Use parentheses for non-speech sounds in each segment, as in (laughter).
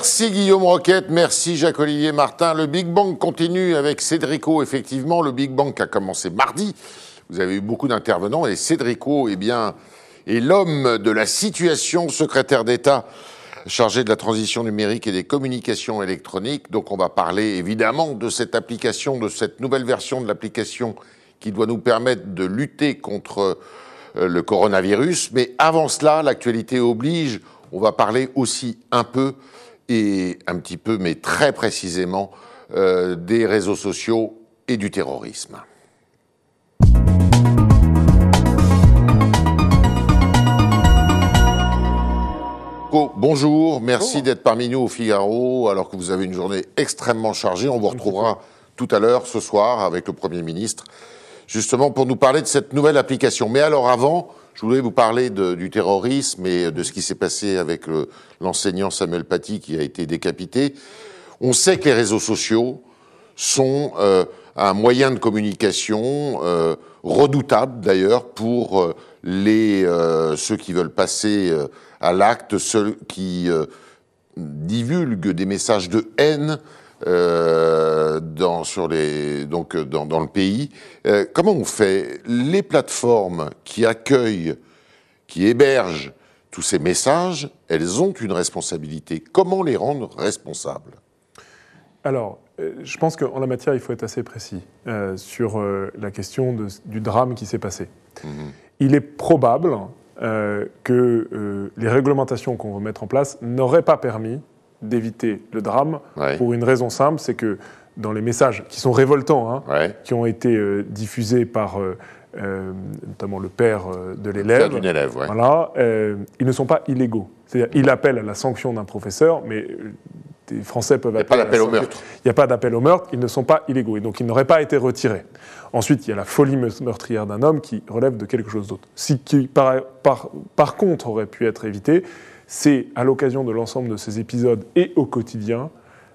Merci Guillaume Roquette, merci Jacques-Olivier Martin. Le Big Bang continue avec Cédrico. Effectivement, le Big Bang a commencé mardi. Vous avez eu beaucoup d'intervenants et Cédrico, eh bien, est l'homme de la situation, secrétaire d'État chargé de la transition numérique et des communications électroniques. Donc on va parler évidemment de cette application, de cette nouvelle version de l'application qui doit nous permettre de lutter contre euh, le coronavirus. Mais avant cela, l'actualité oblige, on va parler aussi un peu et un petit peu, mais très précisément, euh, des réseaux sociaux et du terrorisme. Bonjour, merci d'être parmi nous au Figaro, alors que vous avez une journée extrêmement chargée. On vous retrouvera tout à l'heure, ce soir, avec le Premier ministre, justement pour nous parler de cette nouvelle application. Mais alors avant, je voulais vous parler du terrorisme et de ce qui s'est passé avec l'enseignant Samuel Paty qui a été décapité. On sait que les réseaux sociaux sont euh, un moyen de communication euh, redoutable d'ailleurs pour euh, ceux qui veulent passer à l'acte, ceux qui divulguent des messages de haine dans, sur les, donc, dans, dans le pays. comment on fait Les plateformes qui accueillent, qui hébergent tous ces messages, elles ont une responsabilité. Comment les rendre responsables? Alors, je pense qu'en la matière, il faut être assez précis euh, sur euh, la question de, du drame qui s'est passé. Mhm. Il est probable euh, que les réglementations qu'on veut mettre en place n'auraient pas permis d'éviter le drame pour une raison simple, c'est que dans les messages qui sont révoltants, hein, qui ont été diffusés par notamment le père de l'élève, voilà, ils ne sont pas illégaux. C'est-à-dire, il appelle à la sanction d'un professeur, mais les Français peuvent appeler. Il n'y a pas d'appel au meurtre. Il n'y a pas d'appel au meurtre, ils ne sont pas illégaux et donc ils n'auraient pas été retirés. Ensuite, il y a la folie meurtrière d'un homme qui relève de quelque chose d'autre. Ce qui, par, par, contre, aurait pu être évité, c'est à l'occasion de l'ensemble de ces épisodes et au quotidien,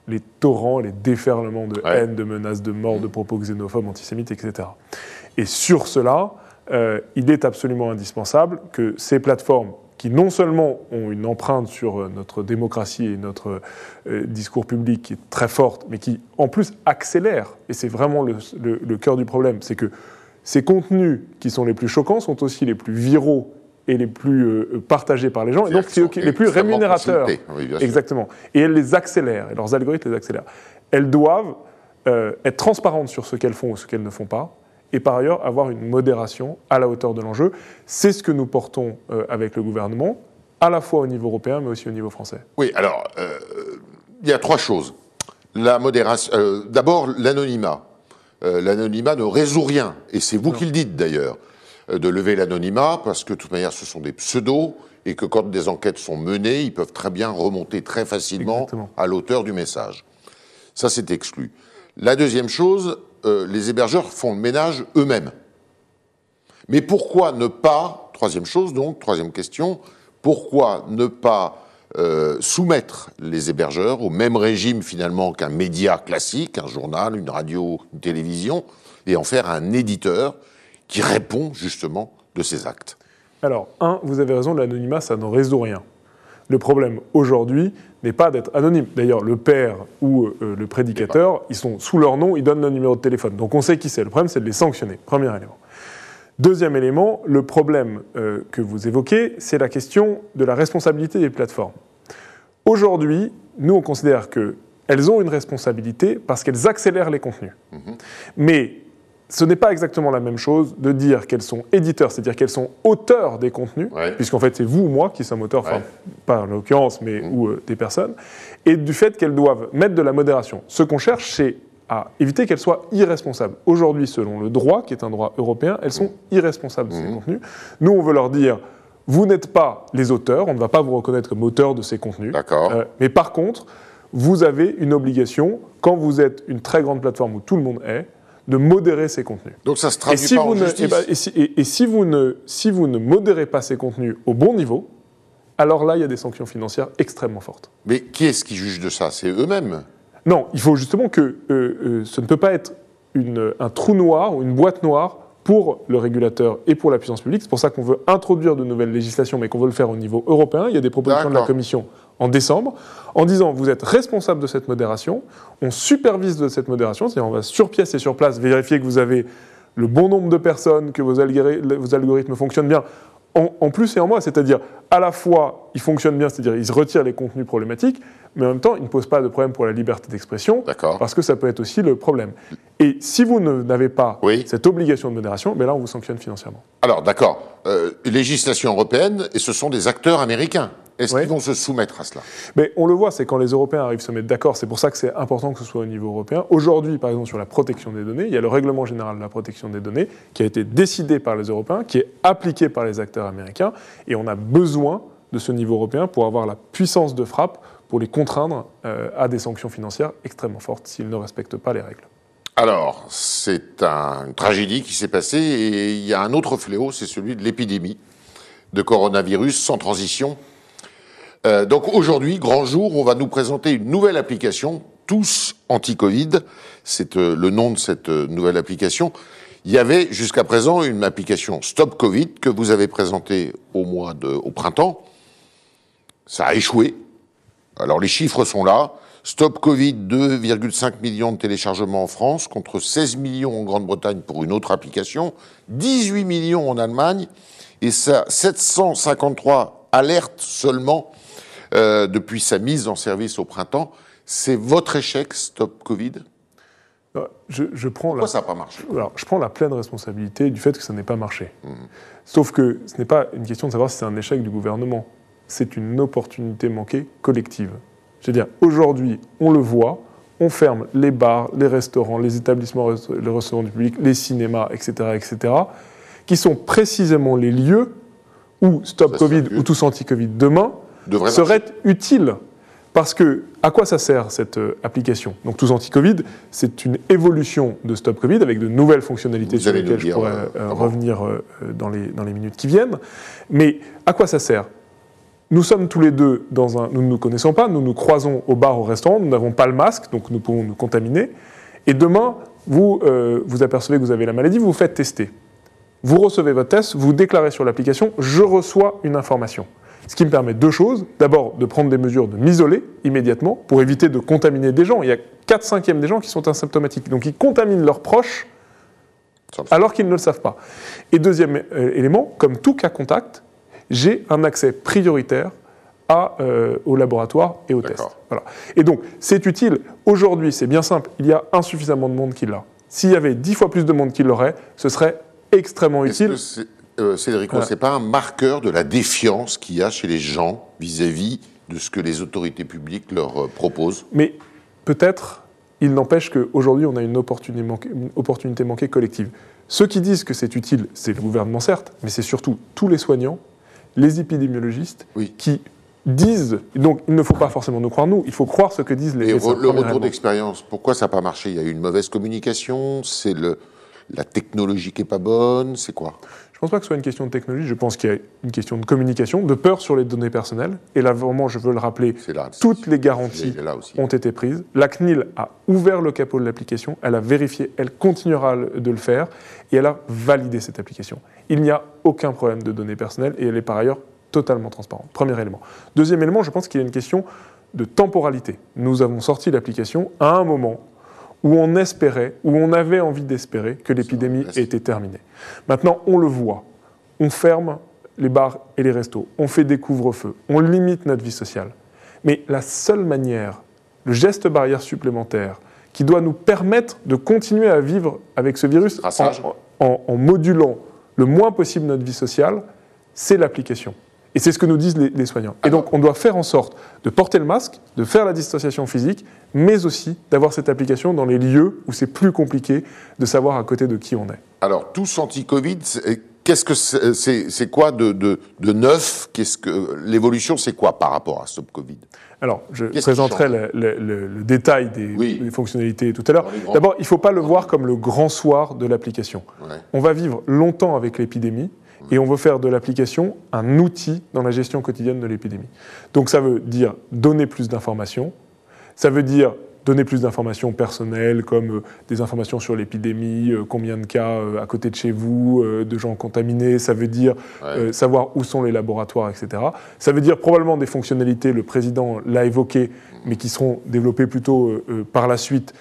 les torrents, les déferlements de haine, de menaces de mort, de propos xénophobes, antisémites, etc. Et sur cela, euh, il est absolument indispensable que ces plateformes qui non seulement ont une empreinte sur euh, notre démocratie et notre euh, discours public qui est très forte, mais qui en plus accélèrent, et c'est vraiment le, cœur du problème, c'est que ces contenus qui sont les plus choquants sont aussi les plus viraux et les plus euh, partagés par les gens, et donc les plus rémunérateurs. Exactement. Et elles les accélèrent, et leurs algorithmes les accélèrent. Elles doivent être transparentes sur ce qu'elles font ou ce qu'elles ne font pas, et par ailleurs avoir une modération à la hauteur de l'enjeu. C'est ce que nous portons euh, avec le gouvernement, à la fois au niveau européen, mais aussi au niveau français. Oui, alors, euh, il y a trois choses. La modération, euh, d'abord, l'anonymat. l'anonymat ne résout rien, et c'est vous qui le dites d'ailleurs, de lever l'anonymat, parce que de toute manière, ce sont des pseudos, et que quand des enquêtes sont menées, ils peuvent très bien remonter très facilement à l'auteur du message. Ça, c'est exclu. La deuxième chose, euh, les hébergeurs font le ménage eux-mêmes. Mais pourquoi ne pas, troisième chose donc, troisième question, pourquoi ne pas euh, soumettre les hébergeurs au même régime finalement qu'un média classique, un journal, une radio, une télévision, et en faire un éditeur qui répond justement de ces actes Alors, un, vous avez raison, l'anonymat, ça ne résout rien. Le problème aujourd'hui n'est pas d'être anonyme. D'ailleurs, le père ou euh, le prédicateur, ils sont sous leur nom, ils donnent le numéro de téléphone. Donc on sait qui c'est. Le problème, c'est de les sanctionner. Premier élément. Deuxième élément, le problème euh, que vous évoquez, c'est la question de la responsabilité des plateformes. Aujourd'hui, nous, on considère qu'elles ont une responsabilité parce qu'elles accélèrent les contenus. Mm-hmm. Mais ce n'est pas exactement la même chose de dire qu'elles sont éditeurs, c'est-à-dire qu'elles sont auteurs des contenus, puisqu'en fait c'est vous ou moi qui sommes auteurs, enfin pas en l'occurrence, mais mmh. ou euh, des personnes, et du fait qu'elles doivent mettre de la modération. Ce qu'on cherche, c'est à éviter qu'elles soient irresponsables. Aujourd'hui, selon le droit, qui est un droit européen, elles sont irresponsables de ces mmh. contenus. Nous, on veut leur dire, vous n'êtes pas les auteurs, on ne va pas vous reconnaître comme auteur de ces contenus. D'accord. Euh, mais par contre, vous avez une obligation, quand vous êtes une très grande plateforme où tout le monde est, de modérer ces contenus. Donc ça se traduit et si pas vous en ne, justice. Et, si, vous ne, si vous ne modérez pas ces contenus au bon niveau, alors là, il y a des sanctions financières extrêmement fortes. Mais qui est-ce qui juge de ça? C'est eux-mêmes Non, il faut justement que euh, euh, ce ne peut pas être une, un trou noir ou une boîte noire pour le régulateur et pour la puissance publique. C'est pour ça qu'on veut introduire de nouvelles législations, mais qu'on veut le faire au niveau européen. Il y a des propositions de la Commission en décembre, en disant vous êtes responsable de cette modération, on supervise de cette modération, c'est-à-dire on va sur pièce et sur place vérifier que vous avez le bon nombre de personnes, que vos, algorithmes fonctionnent bien, en, plus et en moins, c'est-à-dire à la fois ils fonctionnent bien, c'est-à-dire ils retirent les contenus problématiques, mais en même temps ils ne posent pas de problème pour la liberté d'expression, parce que ça peut être aussi le problème. Et si vous n'avez pas cette obligation de modération, ben là on vous sanctionne financièrement. Alors d'accord, euh, législation européenne, et ce sont des acteurs américains. Est-ce qu'ils vont se soumettre à cela? Mais On le voit, c'est quand les Européens arrivent à se mettre d'accord, c'est pour ça que c'est important que ce soit au niveau européen. Aujourd'hui, par exemple, sur la protection des données, il y a le règlement général de la protection des données qui a été décidé par les Européens, qui est appliqué par les acteurs américains, et on a besoin de ce niveau européen pour avoir la puissance de frappe pour les contraindre euh, à des sanctions financières extrêmement fortes s'ils ne respectent pas les règles. Alors, c'est une tragédie qui s'est passée et il y a un autre fléau, c'est celui de l'épidémie de coronavirus sans transition euh, donc aujourd'hui, grand jour, on va nous présenter une nouvelle application, tous anti-Covid. C'est euh, le nom de cette nouvelle application. Il y avait jusqu'à présent une application Stop Covid que vous avez présentée au mois de, au printemps. Ça a échoué. Alors les chiffres sont là. Stop Covid, 2,5 millions de téléchargements en France contre 16 millions en Grande-Bretagne pour une autre application, 18 millions en Allemagne et ça 753 alertes seulement euh, depuis sa mise en service au printemps. C'est votre échec, Stop Covid? Euh, je, prends Pourquoi ça n'a pas marché? Alors, je prends la pleine responsabilité du fait que ça n'ait pas marché. Mmh. Sauf que ce n'est pas une question de savoir si c'est un échec du gouvernement. C'est une opportunité manquée collective. Je veux dire, aujourd'hui, on le voit, on ferme les bars, les restaurants, les établissements, les restaurants du public, les cinémas, etc., etc., qui sont précisément les lieux où Stop Covid ou Tous Anti-Covid demain serait utile. Parce que, à quoi ça sert cette euh, application? Donc, Tous Anti-Covid, c'est une évolution de Stop Covid avec de nouvelles fonctionnalités sur lesquelles je pourrais euh, euh, revenir dans, les, dans les minutes qui viennent. Mais à quoi ça sert? Nous sommes tous les deux dans un. Nous ne nous connaissons pas, nous nous croisons au bar, au restaurant, nous n'avons pas le masque, donc nous pouvons nous contaminer. Et demain, vous vous apercevez que vous avez la maladie, vous vous faites tester. Vous recevez votre test, vous déclarez sur l'application Je reçois une information. Ce qui me permet deux choses. D'abord, de prendre des mesures de m'isoler immédiatement pour éviter de contaminer des gens. Il y a 4 cinquièmes des gens qui sont asymptomatiques. Donc ils contaminent leurs proches alors qu'ils ne le savent pas. Et deuxième euh, élément, comme tout cas contact, j'ai un accès prioritaire à, euh, au laboratoire et au test. Voilà. Et donc, c'est utile. Aujourd'hui, c'est bien simple, il y a insuffisamment de monde qui l'a. S'il y avait dix fois plus de monde qui l'aurait, ce serait extrêmement utile. Euh, Cédric, ce n'est pas un marqueur de la défiance qu'il y a chez les gens vis-à-vis de ce que les autorités publiques leur euh, proposent? Mais peut-être, il n'empêche qu'aujourd'hui, on a une opportunité, manquée, une opportunité manquée collective. Ceux qui disent que c'est utile, c'est le gouvernement certes, mais c'est surtout tous les soignants, les épidémiologistes, qui disent, donc il ne faut pas forcément nous croire nous, il faut croire ce que disent les... Et le retour d'expérience, pourquoi ça n'a pas marché? Il y a eu une mauvaise communication, c'est le, la technologie qui n'est pas bonne, c'est quoi? Je ne pense pas que ce soit une question de technologie, je pense qu'il y a une question de communication, de peur sur les données personnelles. Et là, vraiment, je veux le rappeler, toutes les garanties ont été prises. La CNIL a ouvert le capot de l'application, elle a vérifié, elle continuera de le faire, et elle a validé cette application. Il n'y a aucun problème de données personnelles, et elle est par ailleurs totalement transparente. Premier élément. Deuxième élément, je pense qu'il y a une question de temporalité. Nous avons sorti l'application à un moment où on espérait, où on avait envie d'espérer que l'épidémie était terminée. Maintenant, on le voit. On ferme les bars et les restos, on fait des couvre-feux, on limite notre vie sociale. Mais la seule manière, le geste barrière supplémentaire, qui doit nous permettre de continuer à vivre avec ce virus en, en modulant le moins possible notre vie sociale, c'est l'application. Et c'est ce que nous disent les, soignants. Et donc, on doit faire en sorte de porter le masque, de faire la distanciation physique, mais aussi d'avoir cette application dans les lieux où c'est plus compliqué de savoir à côté de qui on est. Alors, tous anti-Covid, qu'est-ce que c'est quoi de, de, neuf? Qu'est-ce que l'évolution, c'est quoi par rapport à Stop Covid? Alors, je présenterai le, détail des, fonctionnalités tout à l'heure. D'abord, il ne faut pas le voir comme le grand soir de l'application. On va vivre longtemps avec l'épidémie et on veut faire de l'application un outil dans la gestion quotidienne de l'épidémie. Donc ça veut dire donner plus d'informations, ça veut dire donner plus d'informations personnelles, comme des informations sur l'épidémie, combien de cas à côté de chez vous, de gens contaminés. Ça veut dire savoir où sont les laboratoires, etc. Ça veut dire probablement des fonctionnalités, le président l'a évoqué, mais qui seront développées plutôt par la suite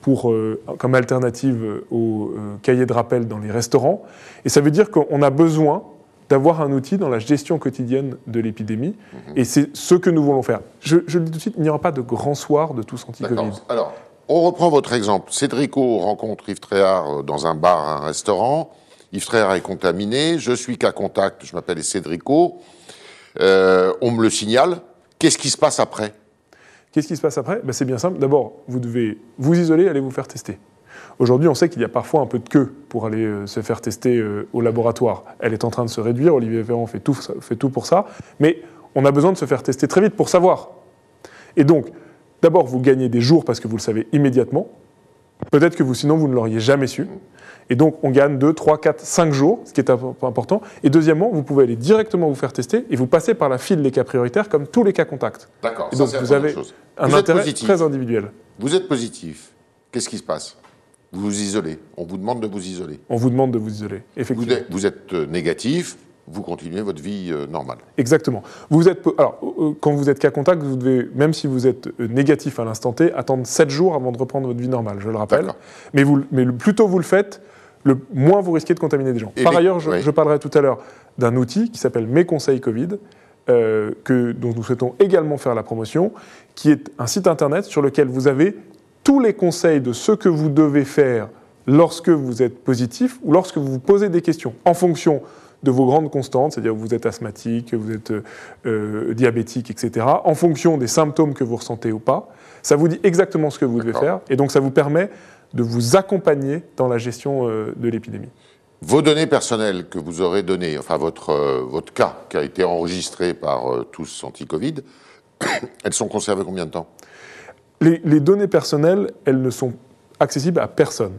pour, comme alternative au cahier de rappel dans les restaurants. Et ça veut dire qu'on a besoin d'avoir un outil dans la gestion quotidienne de l'épidémie. Mhm. Et c'est ce que nous voulons faire. Je, je, le dis tout de suite, il n'y aura pas de grand soir de tous anti-Covid. Alors, on reprend votre exemple. Cédrico rencontre Yves Tréhard euh, dans un bar, un restaurant. Yves Tréhard est contaminé. Je suis qu'à contact. Je m'appelle Cédrico. Euh, on me le signale. Qu'est-ce qui se passe après? Qu'est-ce qui se passe après? Ben, C'est bien simple. D'abord, vous devez vous isoler, aller vous faire tester. Aujourd'hui, on sait qu'il y a parfois un peu de queue pour aller euh, se faire tester euh, au laboratoire. Elle est en train de se réduire, Olivier Véran fait tout, fait tout pour ça, mais on a besoin de se faire tester très vite pour savoir. Et donc, d'abord, vous gagnez des jours parce que vous le savez immédiatement. Peut-être que vous, sinon, vous ne l'auriez jamais su. Et donc, on gagne 2, 3, 4, 5 jours, ce qui est important. Et deuxièmement, vous pouvez aller directement vous faire tester et vous passez par la file des cas prioritaires comme tous les cas contacts. D'accord. Donc, vous avez un intérêt très individuel. Vous êtes positif. Qu'est-ce qui se passe? Vous vous isolez. On vous demande de vous isoler. On vous demande de vous isoler, effectivement. Vous êtes, euh, négatif, vous continuez votre vie euh, normale. Exactement. Vous êtes, alors, euh, quand vous êtes cas contact, vous devez, même si vous êtes négatif à l'instant T, attendre 7 jours avant de reprendre votre vie normale, je le rappelle. Mais, vous, mais plus tôt vous le faites, le moins vous risquez de contaminer des gens. Par ailleurs, je, parlerai tout à l'heure d'un outil qui s'appelle Mes conseils Covid, que, dont nous souhaitons également faire la promotion, qui est un site internet sur lequel vous avez tous les conseils de ce que vous devez faire lorsque vous êtes positif ou lorsque vous vous posez des questions, en fonction de vos grandes constantes, c'est-à-dire vous êtes asthmatique, vous êtes euh, diabétique, etc., en fonction des symptômes que vous ressentez ou pas. Ça vous dit exactement ce que vous devez faire, et donc ça vous permet de vous accompagner dans la gestion euh, de l'épidémie. Vos données personnelles que vous aurez données, enfin votre, euh, votre cas qui a été enregistré par tous anti-Covid, (coughs) elles sont conservées combien de temps? Les, données personnelles, elles ne sont accessibles à personne.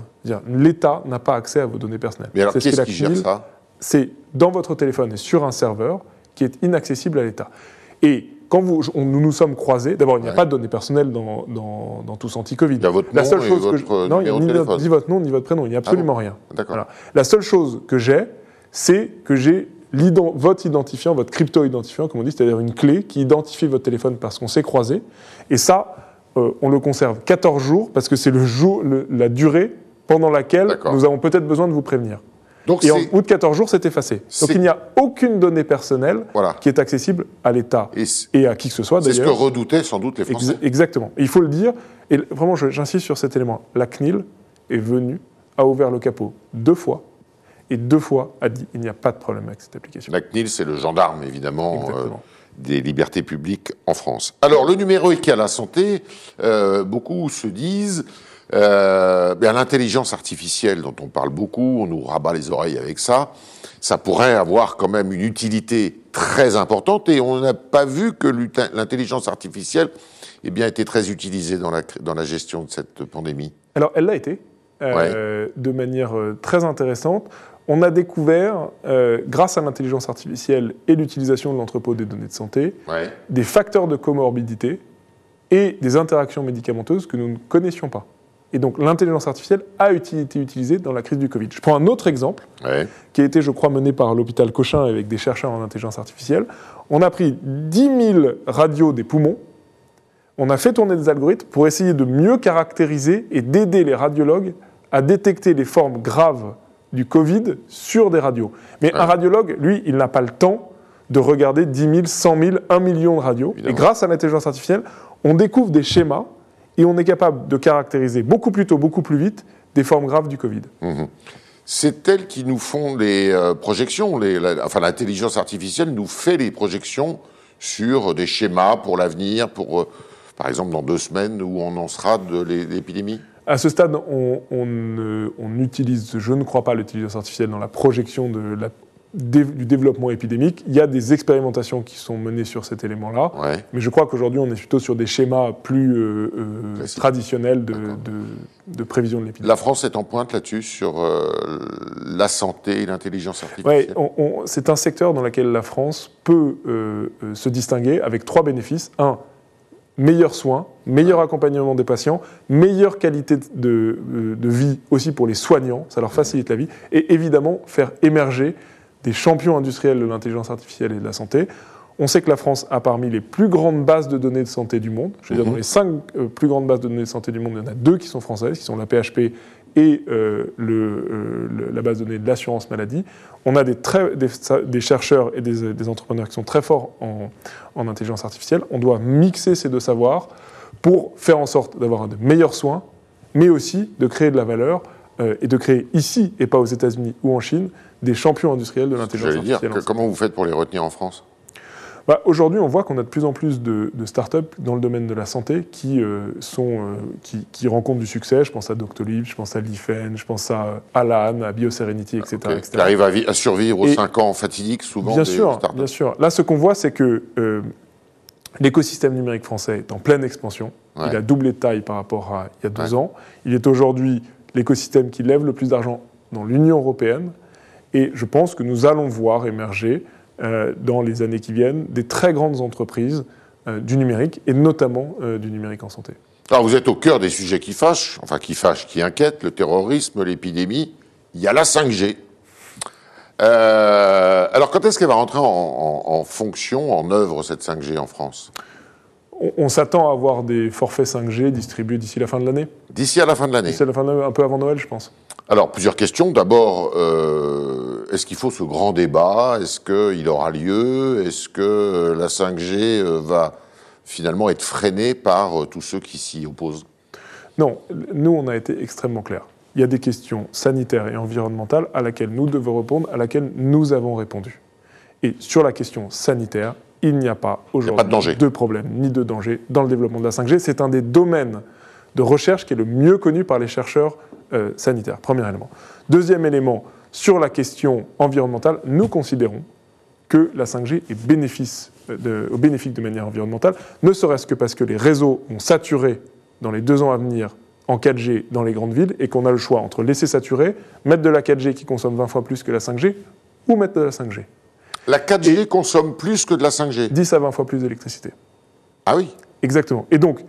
L'État n'a pas accès à vos données personnelles. Mais alors, qu'est-ce qui gère ça C'est dans votre téléphone et sur un serveur qui est inaccessible à l'État. Et quand vous, nous nous sommes croisés, d'abord, il n'y a pas de données personnelles dans, dans, tous anti-Covid. Il y a votre nom La seule chose votre que non, il n'y a ni, votre nom ni votre prénom, il n'y a absolument ah rien. La seule chose que j'ai, c'est que j'ai votre identifiant, votre crypto-identifiant, comme on dit, c'est-à-dire une clé qui identifie votre téléphone parce qu'on s'est croisé. Et ça, euh, on le conserve 14 jours parce que c'est le jour, la durée pendant laquelle nous avons peut-être besoin de vous prévenir. Donc et en bout de 14 jours, c'est effacé. Donc il n'y a aucune donnée personnelle qui est accessible à l'État et, à qui que ce soit. C'est ce que redoutaient sans doute les Français. exactement. il faut le dire, et vraiment j'insiste sur cet élément. La CNIL est venue, a ouvert le capot deux fois, et deux fois a dit il n'y a pas de problème avec cette application. La CNIL, c'est le gendarme évidemment. Euh, des libertés publiques en France. Alors, le numéro est à la santé, euh, beaucoup se disent, euh, l'intelligence artificielle dont on parle beaucoup, on nous rabat les oreilles avec ça, ça pourrait avoir quand même une utilité très importante et on n'a pas vu que l'intelligence artificielle ait bien été très utilisée dans la, dans la gestion de cette pandémie. Alors, elle l'a été, euh, de manière très intéressante on a découvert, euh, grâce à l'intelligence artificielle et l'utilisation de l'entrepôt des données de santé, des facteurs de comorbidité et des interactions médicamenteuses que nous ne connaissions pas. Et donc l'intelligence artificielle a été utilisée dans la crise du Covid. Je prends un autre exemple qui a été, je crois, mené par l'hôpital Cochin avec des chercheurs en intelligence artificielle. On a pris 10 000 radios des poumons, on a fait tourner des algorithmes pour essayer de mieux caractériser et d'aider les radiologues à détecter les formes graves du Covid sur des radios. Mais un radiologue, lui, il n'a pas le temps de regarder 10 000, 100 000, 1 million de radios. Et grâce à l'intelligence artificielle, on découvre des schémas et on est capable de caractériser beaucoup plus tôt, beaucoup plus vite des formes graves du Covid. Mhm. C'est elles qui nous font les euh, projections. Les, enfin, l'intelligence artificielle nous fait les projections sur des schémas pour l'avenir, pour, euh, par exemple, dans deux semaines où on en sera de l'épidémie? À ce stade, on, utilise, je ne crois pas, l'intelligence artificielle dans la projection du développement épidémique. Il y a des expérimentations qui sont menées sur cet élément-là, mais je crois qu'aujourd'hui, on est plutôt sur des schémas plus euh, euh, traditionnels de, prévision de l'épidémie. La France est en pointe là-dessus, sur euh, la santé et l'intelligence artificielle c'est un secteur dans lequel la France peut se distinguer avec trois bénéfices. Un, meilleurs soins, meilleur accompagnement des patients, meilleure qualité de, euh, de, vie aussi pour les soignants, ça leur facilite la vie, et évidemment faire émerger des champions industriels de l'intelligence artificielle et de la santé. On sait que la France a parmi les plus grandes bases de données de santé du monde. Je veux dire, dans les cinq euh, plus grandes bases de données de santé du monde, il y en a deux qui sont françaises, qui sont la PHP et euh, le, euh, le, la base de données de l'assurance maladie. On a des, très, des, des chercheurs et des, des, entrepreneurs qui sont très forts en, en, intelligence artificielle. On doit mixer ces deux savoirs pour faire en sorte d'avoir de meilleurs soins, mais aussi de créer de la valeur euh, et de créer ici, et pas aux États-Unis ou en Chine, des champions industriels de l'intelligence artificielle. Dire, comment vous faites pour les retenir en France? Bah, Aujourd'hui, on voit qu'on a de plus en plus de, de start-up dans le domaine de la santé qui, euh, sont, euh, qui, qui, rencontrent du succès. Je pense à Doctolib, je pense à Lifen, je pense à Alan, à BioSerenity, etc. Okay. etc. Qui arrivent à, à, survivre aux 5 ans fatidiques, souvent Bien sûr, bien sûr. Là, ce qu'on voit, c'est que euh, l'écosystème numérique français est en pleine expansion. Ouais. Il a doublé de taille par rapport à il y a deux ouais. ans. Il est aujourd'hui l'écosystème qui lève le plus d'argent dans l'Union européenne. Et je pense que nous allons voir émerger dans les années qui viennent des très grandes entreprises euh, du numérique et notamment euh, du numérique en santé. Alors vous êtes au cœur des sujets qui fâchent, enfin qui fâchent, qui inquiètent, le terrorisme, l'épidémie. Il y a la 5G. Euh, alors quand est-ce qu'elle va rentrer en, en, en, fonction, en œuvre, cette 5G en France? On, on s'attend à avoir des forfaits 5G distribués d'ici la fin de l'année. D'ici à la fin de l'année D'ici à la fin de l'année, un peu avant Noël, je pense. Alors, plusieurs questions. D'abord, euh, est-ce qu'il faut ce grand débat? Est-ce qu'il aura lieu? Est-ce que la 5G euh, va finalement être freinée par euh, tous ceux qui s'y opposent? Non, nous, on a été extrêmement clairs. Il y a des questions sanitaires et environnementales à laquelle nous devons répondre, à laquelle nous avons répondu. Et sur la question sanitaire, il n'y a pas aujourd'hui de, de problème ni de danger dans le développement de la 5G. C'est un des domaines de recherche qui est le mieux connu par les chercheurs euh, sanitaire, premier élément. Deuxième élément, sur la question environnementale, nous considérons que la 5G est bénéfice de, bénéfique de manière environnementale, ne serait-ce que parce que les réseaux ont saturé dans les deux ans à venir en 4G dans les grandes villes et qu'on a le choix entre laisser saturer, mettre de la 4G qui consomme 20 fois plus que la 5G ou mettre de la 5G. La 4G et consomme plus que de la 5G 10 à 20 fois plus d'électricité. Ah oui Exactement. Et donc.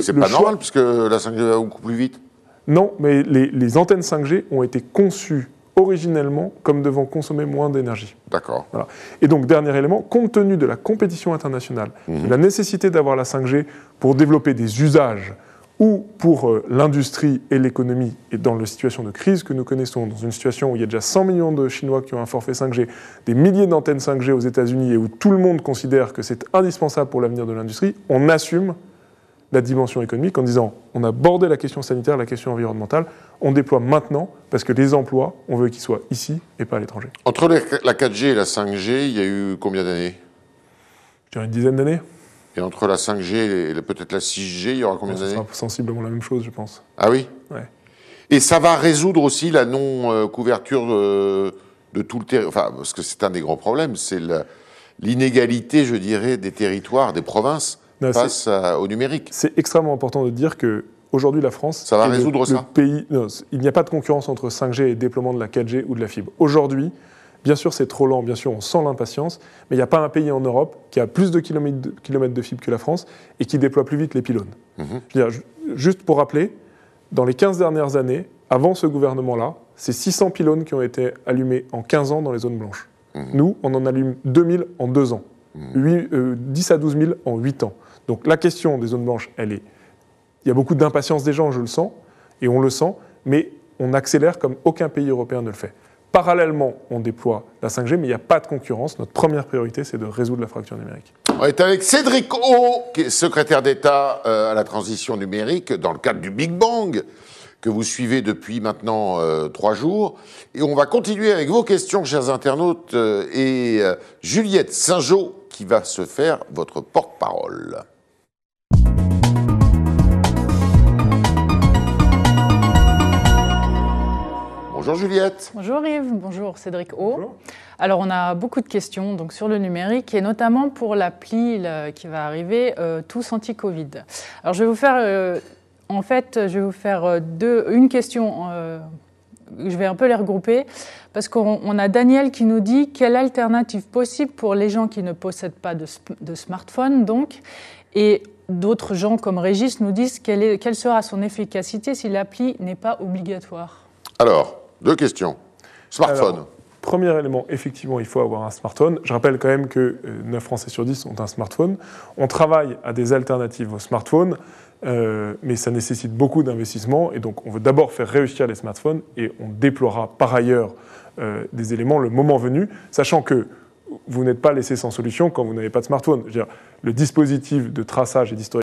C'est pas choix... normal puisque la 5G va beaucoup plus vite. Non, mais les, les, antennes 5G ont été conçues originellement comme devant consommer moins d'énergie. D'accord. Voilà. Et donc, dernier élément, compte tenu de la compétition internationale, mmh. de la nécessité d'avoir la 5G pour développer des usages ou pour euh, l'industrie et l'économie, et dans la situation de crise que nous connaissons, dans une situation où il y a déjà 100 millions de Chinois qui ont un forfait 5G, des milliers d'antennes 5G aux États-Unis et où tout le monde considère que c'est indispensable pour l'avenir de l'industrie, on assume la dimension économique en disant on a bordé la question sanitaire, la question environnementale, on déploie maintenant parce que les emplois, on veut qu'ils soient ici et pas à l'étranger. Entre la 4G et la 5G, il y a eu combien d'années? Je dirais une dizaine d'années. Et entre la 5G et peut-être la 6G, il y aura combien d'années Ce sera sensiblement la même chose, je pense. Ah oui Ouais. Et ça va résoudre aussi la non-couverture de, de, tout le territoire. Enfin, parce que c'est un des grands problèmes, c'est l'inégalité, je dirais, des territoires, des provinces non, face à, au numérique. C'est extrêmement important de dire que aujourd'hui la France, ça va résoudre le, ça. Le pays, non, il n'y a pas de concurrence entre 5G et déploiement de la 4G ou de la fibre. Aujourd'hui, bien sûr, c'est trop lent, bien sûr, on sent l'impatience, mais il n'y a pas un pays en Europe qui a plus de kilomètres, de kilomètres de fibre que la France et qui déploie plus vite les pylônes. Mm -hmm. Je veux dire, juste pour rappeler, dans les 15 dernières années, avant ce gouvernement-là, c'est 600 pylônes qui ont été allumés en 15 ans dans les zones blanches. -hmm. Nous, on en allume 2000 en 2 ans, mm -hmm. 8, euh, 10 à 12 000 en 8 ans. Donc la question des zones blanches, elle est. Il y a beaucoup d'impatience des gens, je le sens, et on le sent, mais on accélère comme aucun pays européen ne le fait. Parallèlement, on déploie la 5G, mais il n'y a pas de concurrence. Notre première priorité, c'est de résoudre la fracture numérique. On est avec Cédric O, qui est secrétaire d'État euh, à la transition numérique dans le cadre du Big Bang, que vous suivez depuis maintenant euh, trois jours. Et on va continuer avec vos questions, chers internautes, euh, et Juliette Saint-Jean, qui va se faire votre porte-parole. Bonjour Juliette. Bonjour Yves, bonjour Cédric O. Bonjour. Alors on a beaucoup de questions donc, sur le numérique et notamment pour l'appli qui va arriver, euh, Tous Anti-Covid. Alors je vais vous faire, euh, en fait, je vais vous faire deux, une question, euh, je vais un peu les regrouper, parce qu'on a Daniel qui nous dit quelle alternative possible pour les gens qui ne possèdent pas de, de smartphone, donc, et d'autres gens comme Régis nous disent quelle, est, quelle sera son efficacité si l'appli n'est pas obligatoire? Alors, deux questions. Smartphone. Premier élément, effectivement, il faut avoir un smartphone. Je rappelle quand même que 9 Français sur 10 ont un smartphone. On travaille à des alternatives au smartphone, euh, mais ça nécessite beaucoup d'investissement. Et donc, on veut d'abord faire réussir les smartphones et on déploiera par ailleurs euh, des éléments le moment venu, sachant que vous n'êtes pas laissé sans solution quand vous n'avez pas de smartphone. Je veux dire, le dispositif de traçage et d'historique